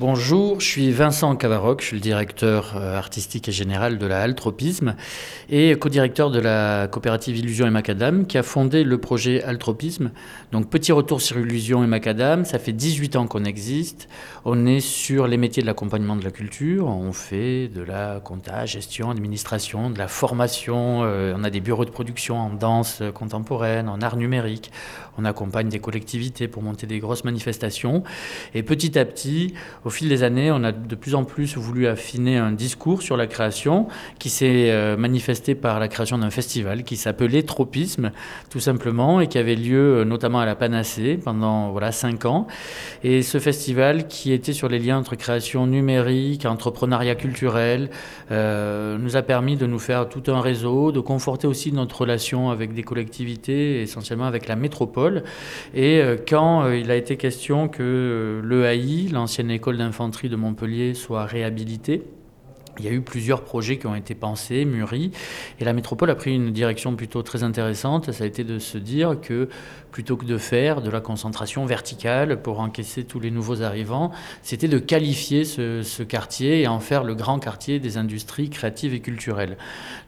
Bonjour, je suis Vincent Cavaroc, je suis le directeur euh, artistique et général de la Altropisme et co-directeur de la coopérative Illusion et Macadam qui a fondé le projet Altropisme. Donc petit retour sur Illusion et Macadam, ça fait 18 ans qu'on existe. On est sur les métiers de l'accompagnement de la culture, on fait de la compta, gestion, administration, de la formation, euh, on a des bureaux de production en danse contemporaine, en art numérique, on accompagne des collectivités pour monter des grosses manifestations et petit à petit au fil des années, on a de plus en plus voulu affiner un discours sur la création qui s'est euh, manifesté par la création d'un festival qui s'appelait Tropisme, tout simplement, et qui avait lieu euh, notamment à la Panacée pendant voilà, cinq ans. Et ce festival qui était sur les liens entre création numérique, entrepreneuriat culturel, euh, nous a permis de nous faire tout un réseau, de conforter aussi notre relation avec des collectivités, essentiellement avec la métropole. Et quand il a été question que l'EAI, l'ancienne école d'infanterie de Montpellier soit réhabilitée. Il y a eu plusieurs projets qui ont été pensés, mûris, et la métropole a pris une direction plutôt très intéressante. Ça a été de se dire que plutôt que de faire de la concentration verticale pour encaisser tous les nouveaux arrivants, c'était de qualifier ce, quartier et en faire le grand quartier des industries créatives et culturelles.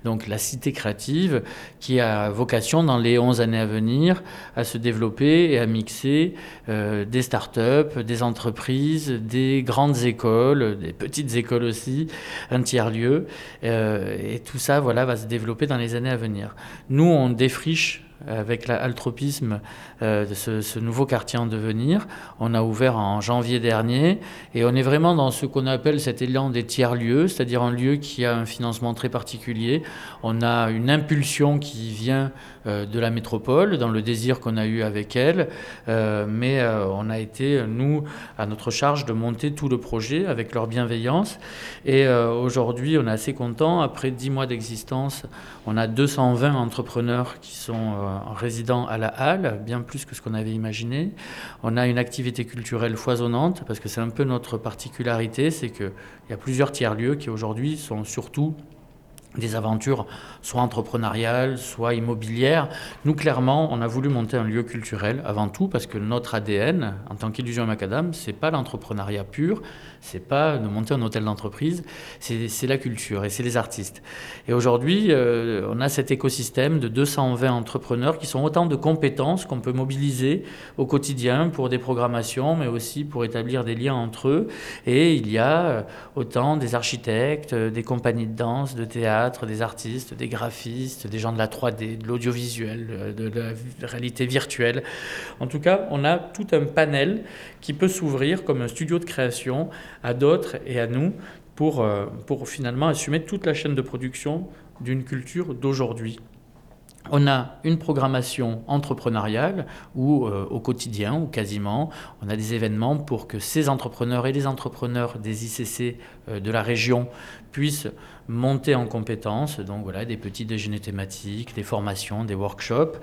Donc la cité créative qui a vocation dans les 11 années à venir à se développer et à mixer euh, des start-up, des entreprises, des grandes écoles, des petites écoles aussi, un tiers-lieu. Euh, et tout ça voilà, va se développer dans les années à venir. Nous, on défriche avec l'altropisme euh, ce, nouveau quartier en devenir. On a ouvert en janvier dernier et on est vraiment dans ce qu'on appelle cet élan des tiers-lieux, c'est-à-dire un lieu qui a un financement très particulier. On a une impulsion qui vient euh, de la métropole, dans le désir qu'on a eu avec elle, euh, mais on a été, nous, à notre charge de monter tout le projet avec leur bienveillance. Et aujourd'hui, on est assez content. Après dix mois d'existence, on a 220 entrepreneurs qui sont résidents à la Halle, bien plus que ce qu'on avait imaginé. On a une activité culturelle foisonnante, parce que c'est un peu notre particularité, c'est qu'il y a plusieurs tiers-lieux qui aujourd'hui sont surtout des aventures soit entrepreneuriales, soit immobilières. Nous, clairement, on a voulu monter un lieu culturel avant tout parce que notre ADN, en tant qu'illusion macadam, c'est pas l'entrepreneuriat pur, c'est pas de monter un hôtel d'entreprise, c'est la culture et c'est les artistes. Et aujourd'hui, euh, on a cet écosystème de 220 entrepreneurs qui sont autant de compétences qu'on peut mobiliser au quotidien pour des programmations, mais aussi pour établir des liens entre eux. Et il y a euh, autant des architectes, des compagnies de danse, de théâtre, des artistes, des graphistes, des gens de la 3D, de l'audiovisuel, euh, de la réalité virtuelle. En tout cas, on a tout un panel qui peut s'ouvrir comme un studio de création à d'autres et à nous pour, euh, pour finalement assumer toute la chaîne de production d'une culture d'aujourd'hui on a une programmation entrepreneuriale où euh, au quotidien ou quasiment on a des événements pour que ces entrepreneurs et les entrepreneurs des ICC euh, de la région puissent monter en compétences. Donc voilà des petits déjeuners thématiques des formations des workshops.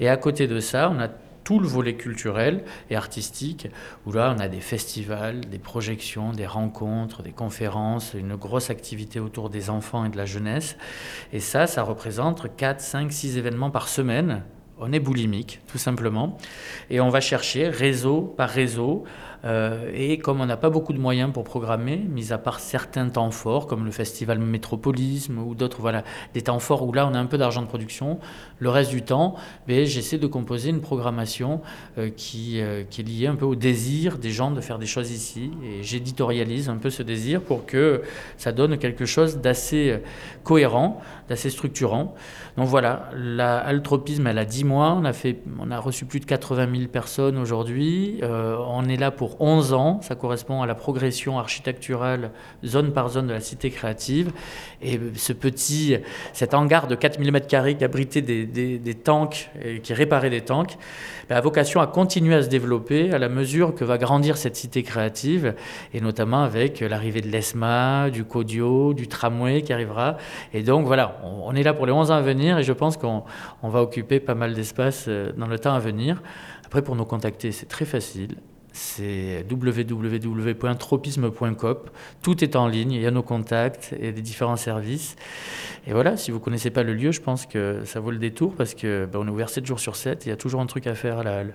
Et à côté de ça on a tout le volet culturel et artistique, où là on a des festivals, des projections, des rencontres, des conférences, une grosse activité autour des enfants et de la jeunesse. Et ça, ça représente 4, 5, 6 événements par semaine. On est boulimique, tout simplement. Et on va chercher réseau par réseau euh, et comme on n'a pas beaucoup de moyens pour programmer, mis à part certains temps forts, comme le festival Métropolisme ou d'autres, voilà, des temps forts où là on a un peu d'argent de production, le reste du temps, ben, j'essaie de composer une programmation euh, qui, euh, qui est liée un peu au désir des gens de faire des choses ici. Et j'éditorialise un peu ce désir pour que ça donne quelque chose d'assez cohérent, d'assez structurant. Donc voilà, la Altropisme, elle a 10 mois, on a, fait, on a reçu plus de 80 000 personnes aujourd'hui. on est là pour pour 11 ans. Ça correspond à la progression architecturale zone par zone de la cité créative. Et ce petit, cet hangar de 4000 m2 qui abritait des, tanks et qui réparait des tanks, a vocation à continuer à se développer à la mesure que va grandir cette cité créative, et notamment avec l'arrivée de l'ESMA, du Codio, du tramway qui arrivera. Et donc voilà, on, est là pour les 11 ans à venir et je pense qu'on va occuper pas mal d'espace euh, dans le temps à venir. Après, pour nous contacter, c'est très facile c'est www.tropisme.com. Tout est en ligne, il y a nos contacts et les différents services. Et voilà, si vous ne connaissez pas le lieu, je pense que ça vaut le détour parce que ben, est ouvert 7 jours sur 7 et il y a toujours un truc à faire à la halle.